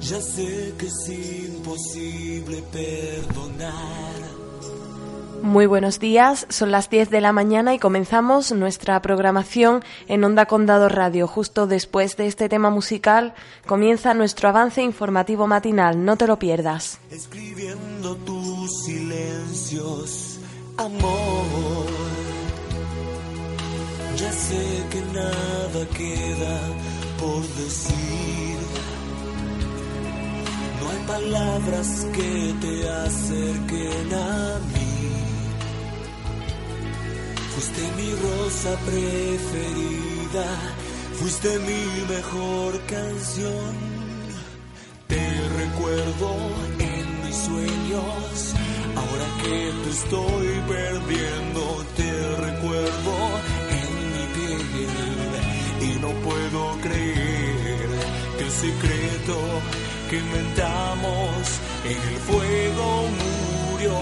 Ya sé que es imposible perdonar. Muy buenos días, son las 10 de la mañana y comenzamos nuestra programación en Onda Condado Radio. Justo después de este tema musical comienza nuestro avance informativo matinal, no te lo pierdas. Escribiendo tus silencios, amor. Ya sé que nada queda por decir palabras que te acerquen a mí. Fuiste mi rosa preferida, fuiste mi mejor canción. Te recuerdo en mis sueños, ahora que te estoy perdiendo, secreto que inventamos en el fuego murió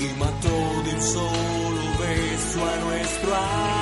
y mató de un solo beso a nuestro amor.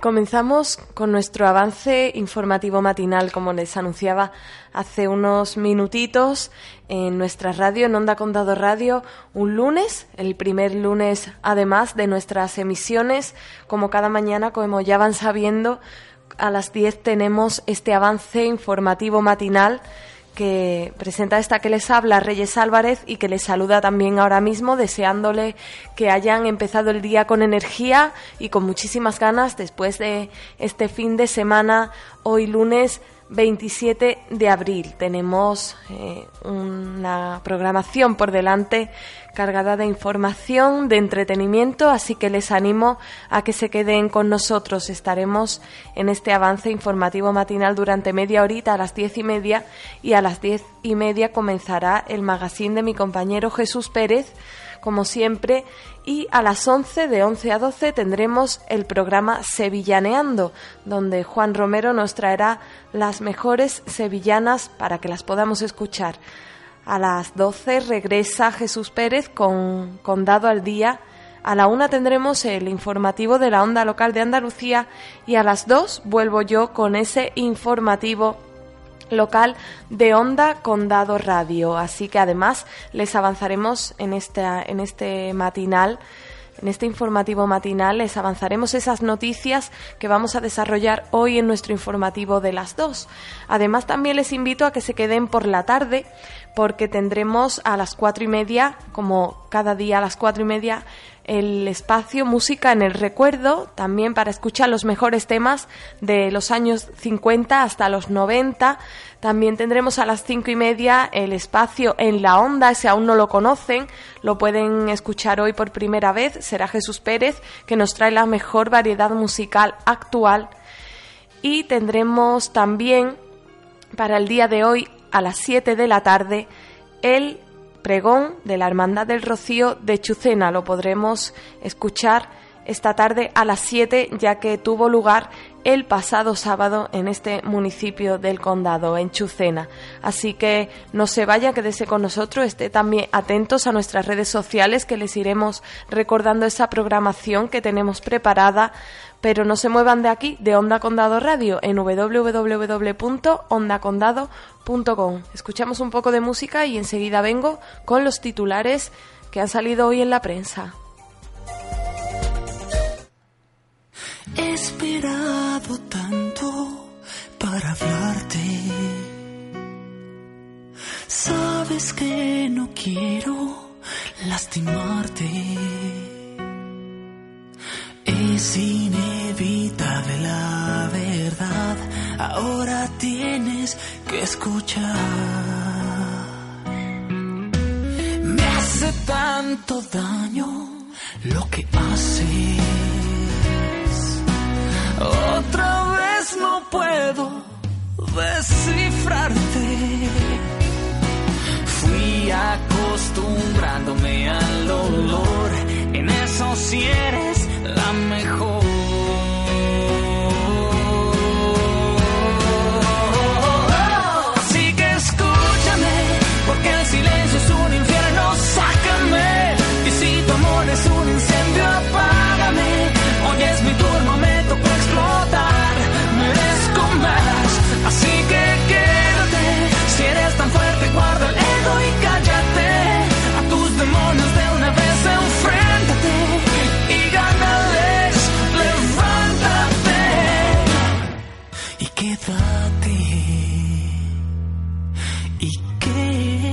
Comenzamos con nuestro avance informativo matinal, como les anunciaba hace unos minutitos en nuestra radio, en Onda Condado Radio, un lunes, el primer lunes además de nuestras emisiones. Como cada mañana, como ya van sabiendo, a las 10 tenemos este avance informativo matinal que presenta esta que les habla, Reyes Álvarez, y que les saluda también ahora mismo, deseándole que hayan empezado el día con energía y con muchísimas ganas después de este fin de semana, hoy lunes, 27 de abril. Tenemos eh, una programación por delante cargada de información, de entretenimiento, así que les animo a que se queden con nosotros. Estaremos en este avance informativo matinal durante media horita a las diez y media y a las diez y media comenzará el magazine de mi compañero Jesús Pérez como siempre, y a las 11 de 11 a 12 tendremos el programa Sevillaneando, donde Juan Romero nos traerá las mejores sevillanas para que las podamos escuchar. A las 12 regresa Jesús Pérez con Condado al Día. A la una tendremos el informativo de la onda local de Andalucía y a las 2 vuelvo yo con ese informativo local de Onda Condado Radio. Así que además les avanzaremos en, en este matinal. En este informativo matinal les avanzaremos esas noticias que vamos a desarrollar hoy en nuestro informativo de las dos. Además también les invito a que se queden por la tarde porque tendremos a las cuatro y media, como cada día a las cuatro y media, el espacio Música en el Recuerdo, también para escuchar los mejores temas de los años 50 hasta los 90. También tendremos a las cinco y media el espacio En la Onda, si aún no lo conocen, lo pueden escuchar hoy por primera vez. Será Jesús Pérez, que nos trae la mejor variedad musical actual. Y tendremos también para el día de hoy a las 7 de la tarde el pregón de la Hermandad del Rocío de Chucena. Lo podremos escuchar esta tarde a las 7 ya que tuvo lugar el pasado sábado en este municipio del condado, en Chucena. Así que no se vaya, quédese con nosotros, esté también atentos a nuestras redes sociales que les iremos recordando esa programación que tenemos preparada pero no se muevan de aquí, de Onda Condado Radio, en www.ondacondado.com. Escuchamos un poco de música y enseguida vengo con los titulares que han salido hoy en la prensa. He esperado tanto para hablarte. Sabes que no quiero lastimarte es inevitable la verdad, ahora tienes que escuchar. Me hace tanto daño lo que haces. Puedo descifrarte. Fui acostumbrándome al olor, en eso si quédate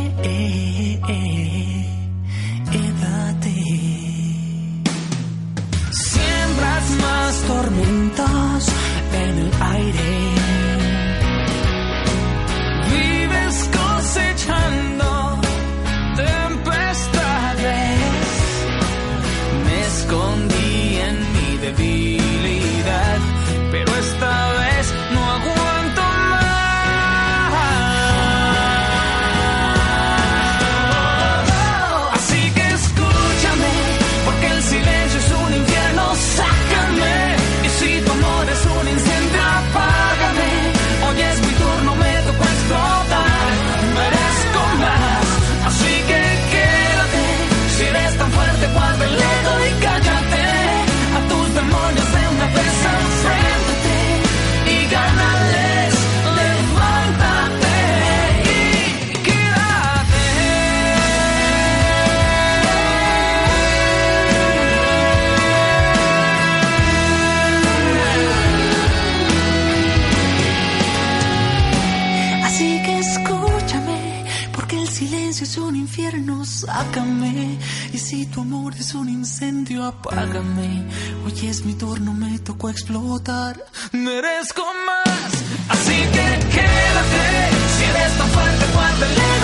apágame. Hoy es mi turno, me tocó explotar. Merezco más, así que quédate. Si eres tan fuerte, guarda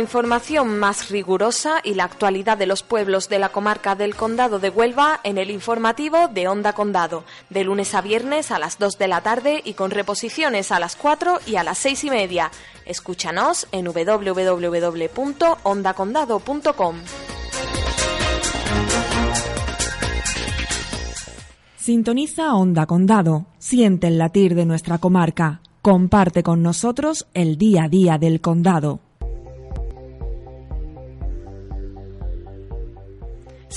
información más rigurosa y la actualidad de los pueblos de la comarca del Condado de Huelva en el informativo de Onda Condado, de lunes a viernes a las 2 de la tarde y con reposiciones a las 4 y a las 6 y media. Escúchanos en www.ondacondado.com. Sintoniza Onda Condado, siente el latir de nuestra comarca, comparte con nosotros el día a día del condado.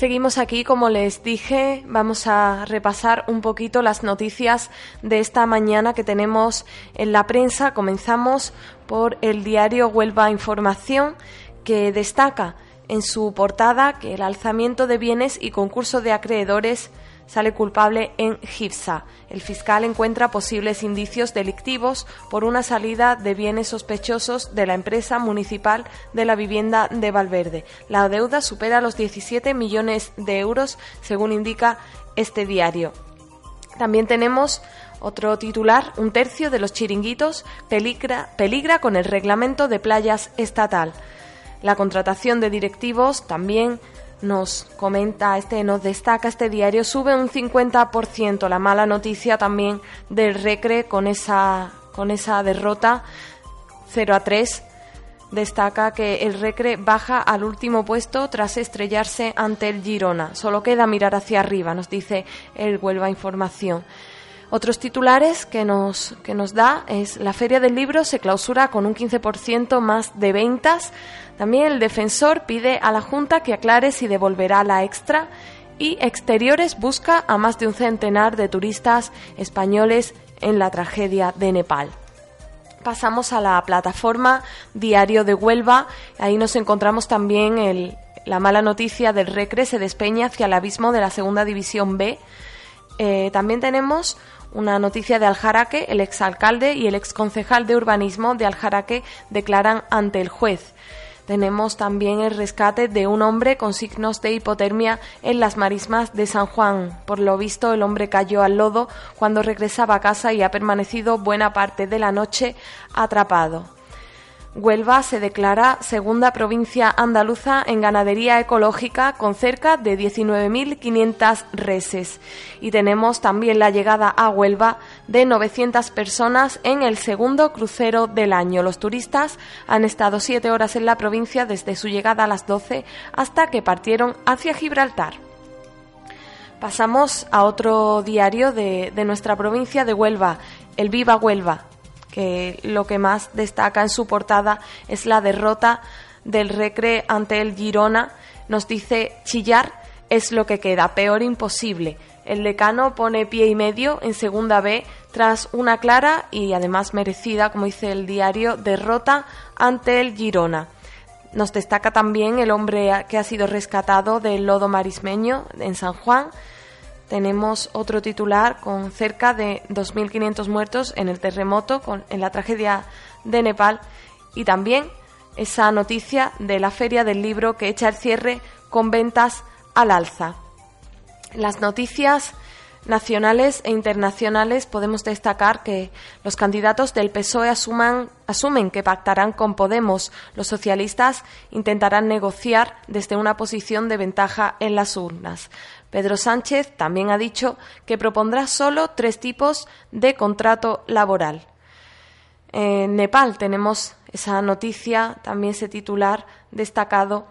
Seguimos aquí, como les dije, vamos a repasar un poquito las noticias de esta mañana que tenemos en la prensa. Comenzamos por el diario Huelva Información, que destaca en su portada que el alzamiento de bienes y concurso de acreedores sale culpable en GIFSA. El fiscal encuentra posibles indicios delictivos por una salida de bienes sospechosos de la empresa municipal de la vivienda de Valverde. La deuda supera los 17 millones de euros, según indica este diario. También tenemos otro titular, un tercio de los chiringuitos peligra, peligra con el reglamento de playas estatal. La contratación de directivos también nos comenta, este, nos destaca este diario, sube un 50%. La mala noticia también del Recre con esa, con esa derrota 0 a 3. Destaca que el Recre baja al último puesto tras estrellarse ante el Girona. Solo queda mirar hacia arriba, nos dice el Huelva Información. Otros titulares que nos, que nos da es la Feria del Libro se clausura con un 15% más de ventas. También el defensor pide a la Junta que aclare si devolverá la extra y Exteriores busca a más de un centenar de turistas españoles en la tragedia de Nepal. Pasamos a la plataforma Diario de Huelva. Ahí nos encontramos también el, la mala noticia del Recre se despeña hacia el abismo de la Segunda División B. Eh, también tenemos una noticia de Aljaraque, el exalcalde y el exconcejal de urbanismo de Aljaraque declaran ante el juez. Tenemos también el rescate de un hombre con signos de hipotermia en las marismas de San Juan. Por lo visto, el hombre cayó al lodo cuando regresaba a casa y ha permanecido buena parte de la noche atrapado. Huelva se declara segunda provincia andaluza en ganadería ecológica con cerca de 19.500 reses. Y tenemos también la llegada a Huelva de 900 personas en el segundo crucero del año. Los turistas han estado siete horas en la provincia desde su llegada a las 12 hasta que partieron hacia Gibraltar. Pasamos a otro diario de, de nuestra provincia de Huelva, el Viva Huelva que lo que más destaca en su portada es la derrota del Recre ante el Girona. Nos dice chillar es lo que queda, peor imposible. El decano pone pie y medio en segunda B tras una clara y además merecida, como dice el diario, derrota ante el Girona. Nos destaca también el hombre que ha sido rescatado del lodo marismeño en San Juan, tenemos otro titular con cerca de 2.500 muertos en el terremoto, en la tragedia de Nepal, y también esa noticia de la Feria del Libro que echa el cierre con ventas al alza. Las noticias nacionales e internacionales podemos destacar que los candidatos del PSOE asumen que pactarán con Podemos. Los socialistas intentarán negociar desde una posición de ventaja en las urnas. Pedro Sánchez también ha dicho que propondrá solo tres tipos de contrato laboral. En Nepal tenemos esa noticia, también ese titular destacado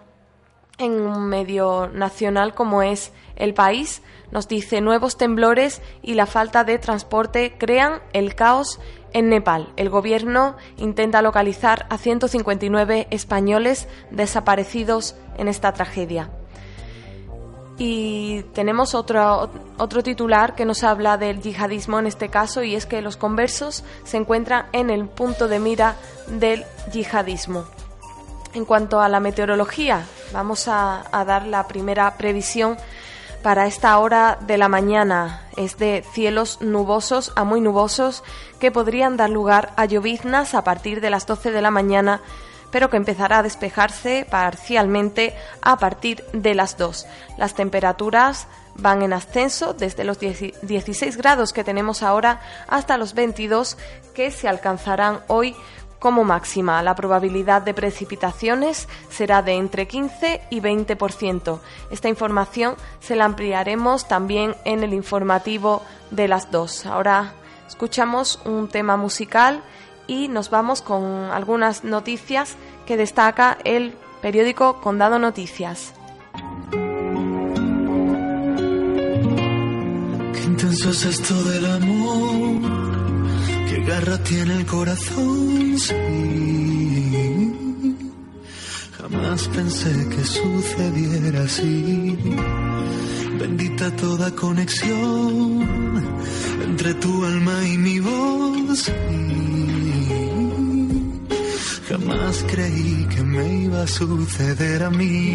en un medio nacional como es El País, nos dice nuevos temblores y la falta de transporte crean el caos en Nepal. El gobierno intenta localizar a 159 españoles desaparecidos en esta tragedia. Y tenemos otro, otro titular que nos habla del yihadismo en este caso y es que los conversos se encuentran en el punto de mira del yihadismo. En cuanto a la meteorología, vamos a, a dar la primera previsión para esta hora de la mañana. Es de cielos nubosos a muy nubosos que podrían dar lugar a lloviznas a partir de las 12 de la mañana pero que empezará a despejarse parcialmente a partir de las 2. Las temperaturas van en ascenso desde los 16 grados que tenemos ahora hasta los 22 que se alcanzarán hoy como máxima. La probabilidad de precipitaciones será de entre 15 y 20%. Esta información se la ampliaremos también en el informativo de las 2. Ahora escuchamos un tema musical y nos vamos con algunas noticias que destaca el periódico Condado Noticias. Qué intenso es esto del amor, qué garra tiene el corazón, sí. Jamás pensé que sucediera así. Bendita toda conexión entre tu alma y mi voz. Jamás creí que me iba a suceder a mí.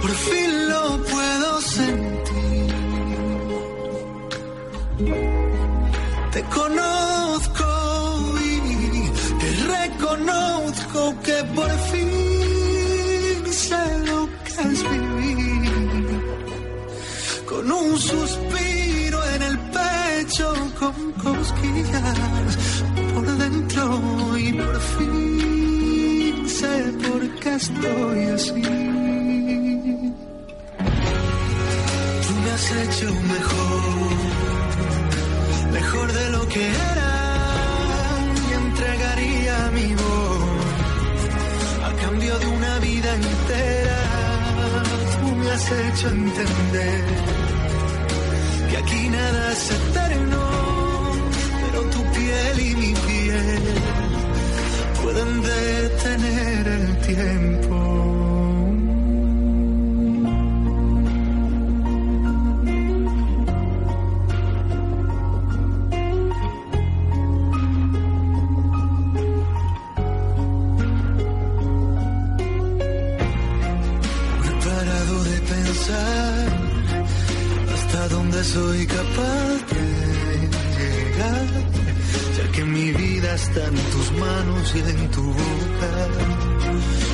Por fin lo puedo sentir. Te conozco y te reconozco que por fin sé lo que es vivir. Con un suspiro en el pecho, con cosquillas estoy así. Tú me has hecho mejor, mejor de lo que era y entregaría mi voz a cambio de una vida entera. Tú me has hecho entender que aquí nada es eterno tu piel y mi piel detener el tiempo. Preparado de pensar hasta dónde soy capaz que mi vida está en tus manos y en tu boca.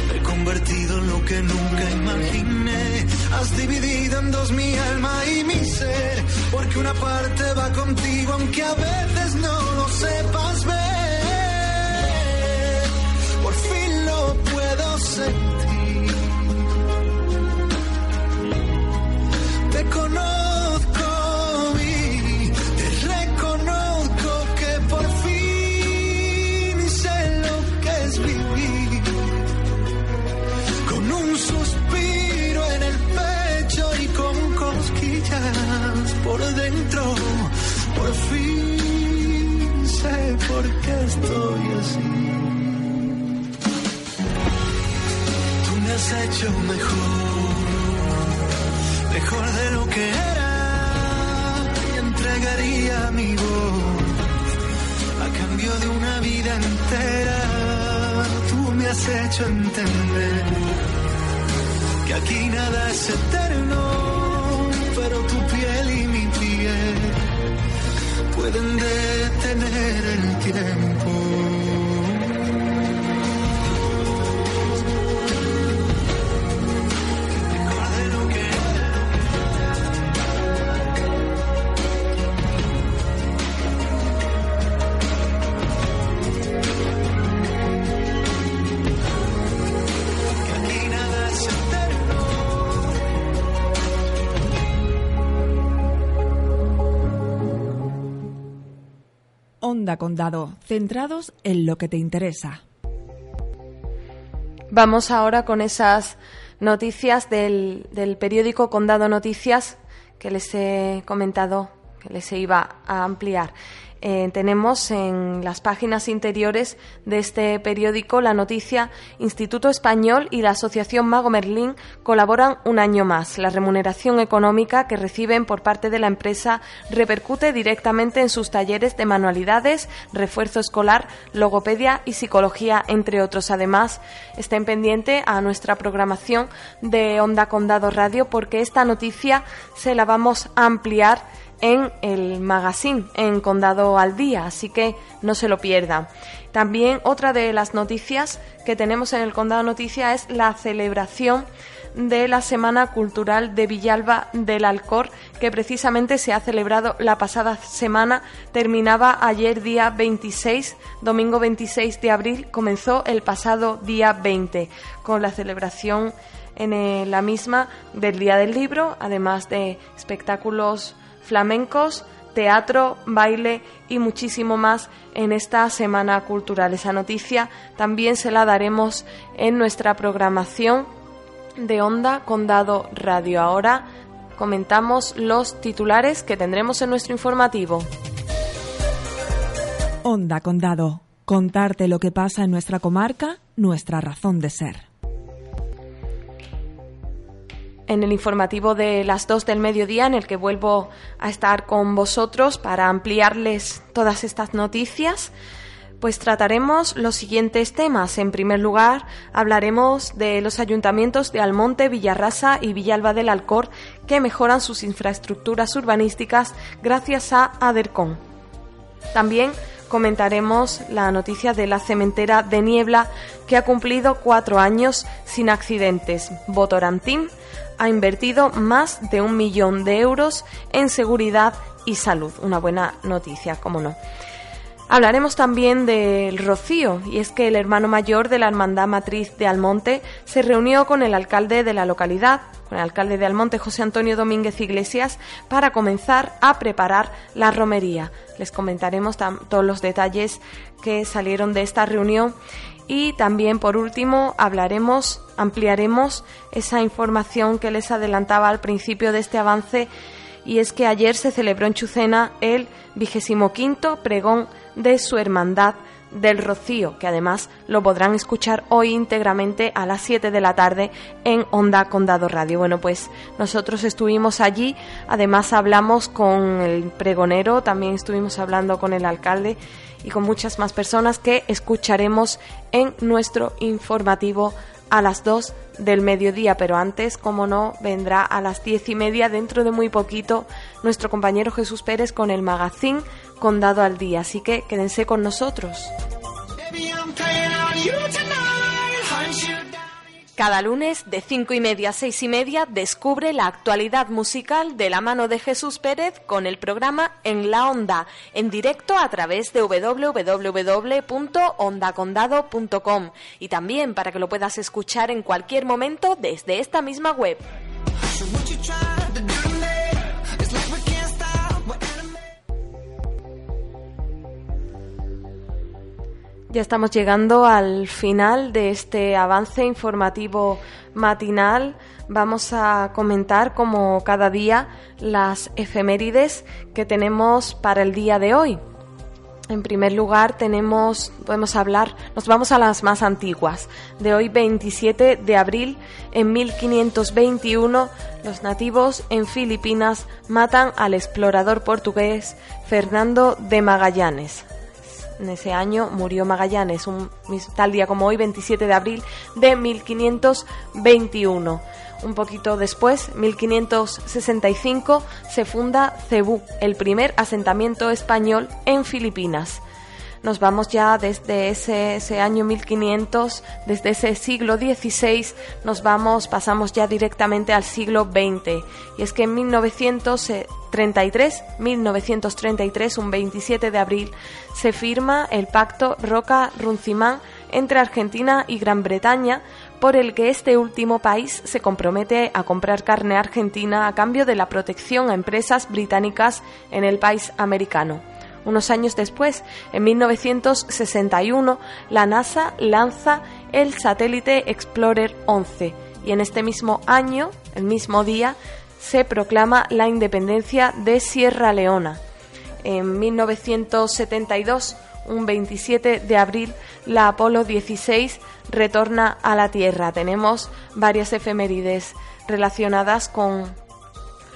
Me he convertido en lo que nunca imaginé. Has dividido en dos mi alma y mi ser, porque una parte va contigo aunque a veces no lo sepas ver. Por fin lo puedo sentir. Por fin sé por qué estoy así. Tú me has hecho mejor mejor de lo que era y entregaría mi voz a cambio de una vida entera. Tú me has hecho entender que aquí nada es eterno, pero tu piel y mi piel pueden detener el tiempo. Onda Condado, centrados en lo que te interesa. Vamos ahora con esas noticias del, del periódico Condado Noticias que les he comentado que les iba a ampliar. Eh, tenemos en las páginas interiores de este periódico la noticia Instituto Español y la Asociación Mago Merlín colaboran un año más. La remuneración económica que reciben por parte de la empresa repercute directamente en sus talleres de manualidades, refuerzo escolar, logopedia y psicología, entre otros. Además, estén pendiente a nuestra programación de Onda Condado Radio porque esta noticia se la vamos a ampliar en el magazine, en Condado al Día, así que no se lo pierda. También otra de las noticias que tenemos en el Condado Noticia es la celebración de la Semana Cultural de Villalba del Alcor, que precisamente se ha celebrado la pasada semana, terminaba ayer día 26, domingo 26 de abril, comenzó el pasado día 20, con la celebración en la misma del Día del Libro, además de espectáculos flamencos, teatro, baile y muchísimo más en esta semana cultural. Esa noticia también se la daremos en nuestra programación de Onda Condado Radio. Ahora comentamos los titulares que tendremos en nuestro informativo. Onda Condado. Contarte lo que pasa en nuestra comarca, nuestra razón de ser en el informativo de las dos del mediodía en el que vuelvo a estar con vosotros para ampliarles todas estas noticias. Pues trataremos los siguientes temas. En primer lugar, hablaremos de los ayuntamientos de Almonte, Villarrasa y Villalba del Alcor que mejoran sus infraestructuras urbanísticas gracias a ADERCON. También comentaremos la noticia de la cementera de Niebla que ha cumplido cuatro años sin accidentes. Votorantín ha invertido más de un millón de euros en seguridad y salud. Una buena noticia, cómo no. Hablaremos también del Rocío, y es que el hermano mayor de la Hermandad Matriz de Almonte se reunió con el alcalde de la localidad, con el alcalde de Almonte, José Antonio Domínguez Iglesias, para comenzar a preparar la romería. Les comentaremos todos los detalles que salieron de esta reunión y también, por último, hablaremos, ampliaremos esa información que les adelantaba al principio de este avance, y es que ayer se celebró en Chucena el vigésimo quinto pregón de su hermandad del Rocío, que además lo podrán escuchar hoy íntegramente a las 7 de la tarde en Onda Condado Radio. Bueno, pues nosotros estuvimos allí, además hablamos con el pregonero, también estuvimos hablando con el alcalde y con muchas más personas que escucharemos en nuestro informativo a las 2 del mediodía, pero antes, como no, vendrá a las diez y media, dentro de muy poquito, nuestro compañero Jesús Pérez con el magazine Condado al Día. Así que quédense con nosotros. Cada lunes de cinco y media a seis y media descubre la actualidad musical de la mano de Jesús Pérez con el programa En la Onda, en directo a través de www.ondacondado.com y también para que lo puedas escuchar en cualquier momento desde esta misma web. Ya estamos llegando al final de este avance informativo matinal. Vamos a comentar, como cada día, las efemérides que tenemos para el día de hoy. En primer lugar, tenemos, podemos hablar, nos vamos a las más antiguas. De hoy, 27 de abril, en 1521, los nativos en Filipinas matan al explorador portugués Fernando de Magallanes. En ese año murió Magallanes, un tal día como hoy, 27 de abril de 1521. Un poquito después, 1565, se funda Cebú, el primer asentamiento español en Filipinas nos vamos ya desde ese, año 1500, desde ese siglo XVI, nos vamos, pasamos ya directamente al siglo XX. Y es que en 1933, 1933, un 27 de abril, se firma el pacto Roca-Runcimán entre Argentina y Gran Bretaña, por el que este último país se compromete a comprar carne argentina a cambio de la protección a empresas británicas en el país americano. Unos años después, en 1961, la NASA lanza el satélite Explorer 11 y en este mismo año, el mismo día, se proclama la independencia de Sierra Leona. En 1972, un 27 de abril, la Apolo 16 retorna a la Tierra. Tenemos varias efemérides relacionadas con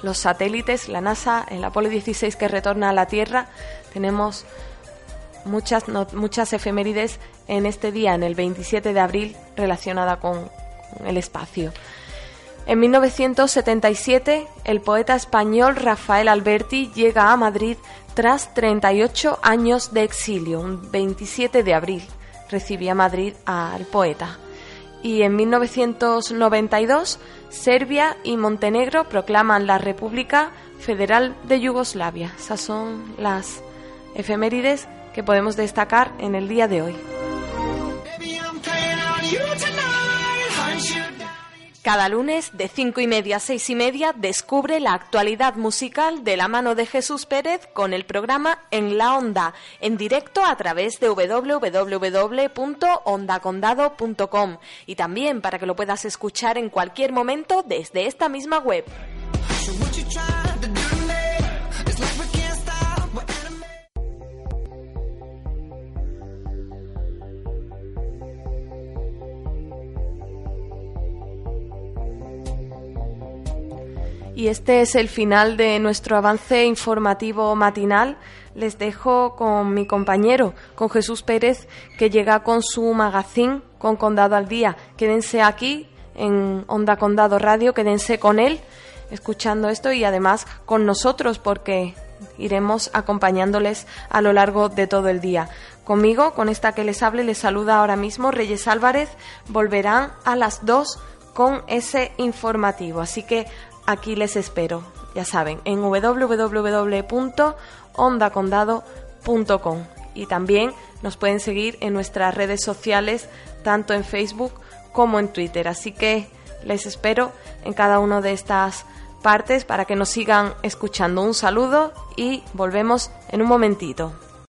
los satélites, la NASA, el Apolo 16 que retorna a la Tierra. Tenemos muchas, muchas efemérides en este día, en el 27 de abril, relacionada con el espacio. En 1977, el poeta español Rafael Alberti llega a Madrid tras 38 años de exilio. Un 27 de abril recibía Madrid al poeta. Y en 1992, Serbia y Montenegro proclaman la República Federal de Yugoslavia. Esas son las efemérides que podemos destacar en el día de hoy. Cada lunes de cinco y media a seis y media descubre la actualidad musical de la mano de Jesús Pérez con el programa En la Onda, en directo a través de www.ondacondado.com y también para que lo puedas escuchar en cualquier momento desde esta misma web. Y este es el final de nuestro avance informativo matinal. Les dejo con mi compañero, con Jesús Pérez, que llega con su magazine con Condado al Día. Quédense aquí en Onda Condado Radio, quédense con él escuchando esto y además con nosotros porque iremos acompañándoles a lo largo de todo el día. Conmigo, con esta que les hable, les saluda ahora mismo Reyes Álvarez. Volverán a las dos con ese informativo. Así que aquí les espero, ya saben, en www.ondacondado.com y también nos pueden seguir en nuestras redes sociales, tanto en Facebook como en Twitter. Así que les espero en cada una de estas partes para que nos sigan escuchando. Un saludo y volvemos en un momentito.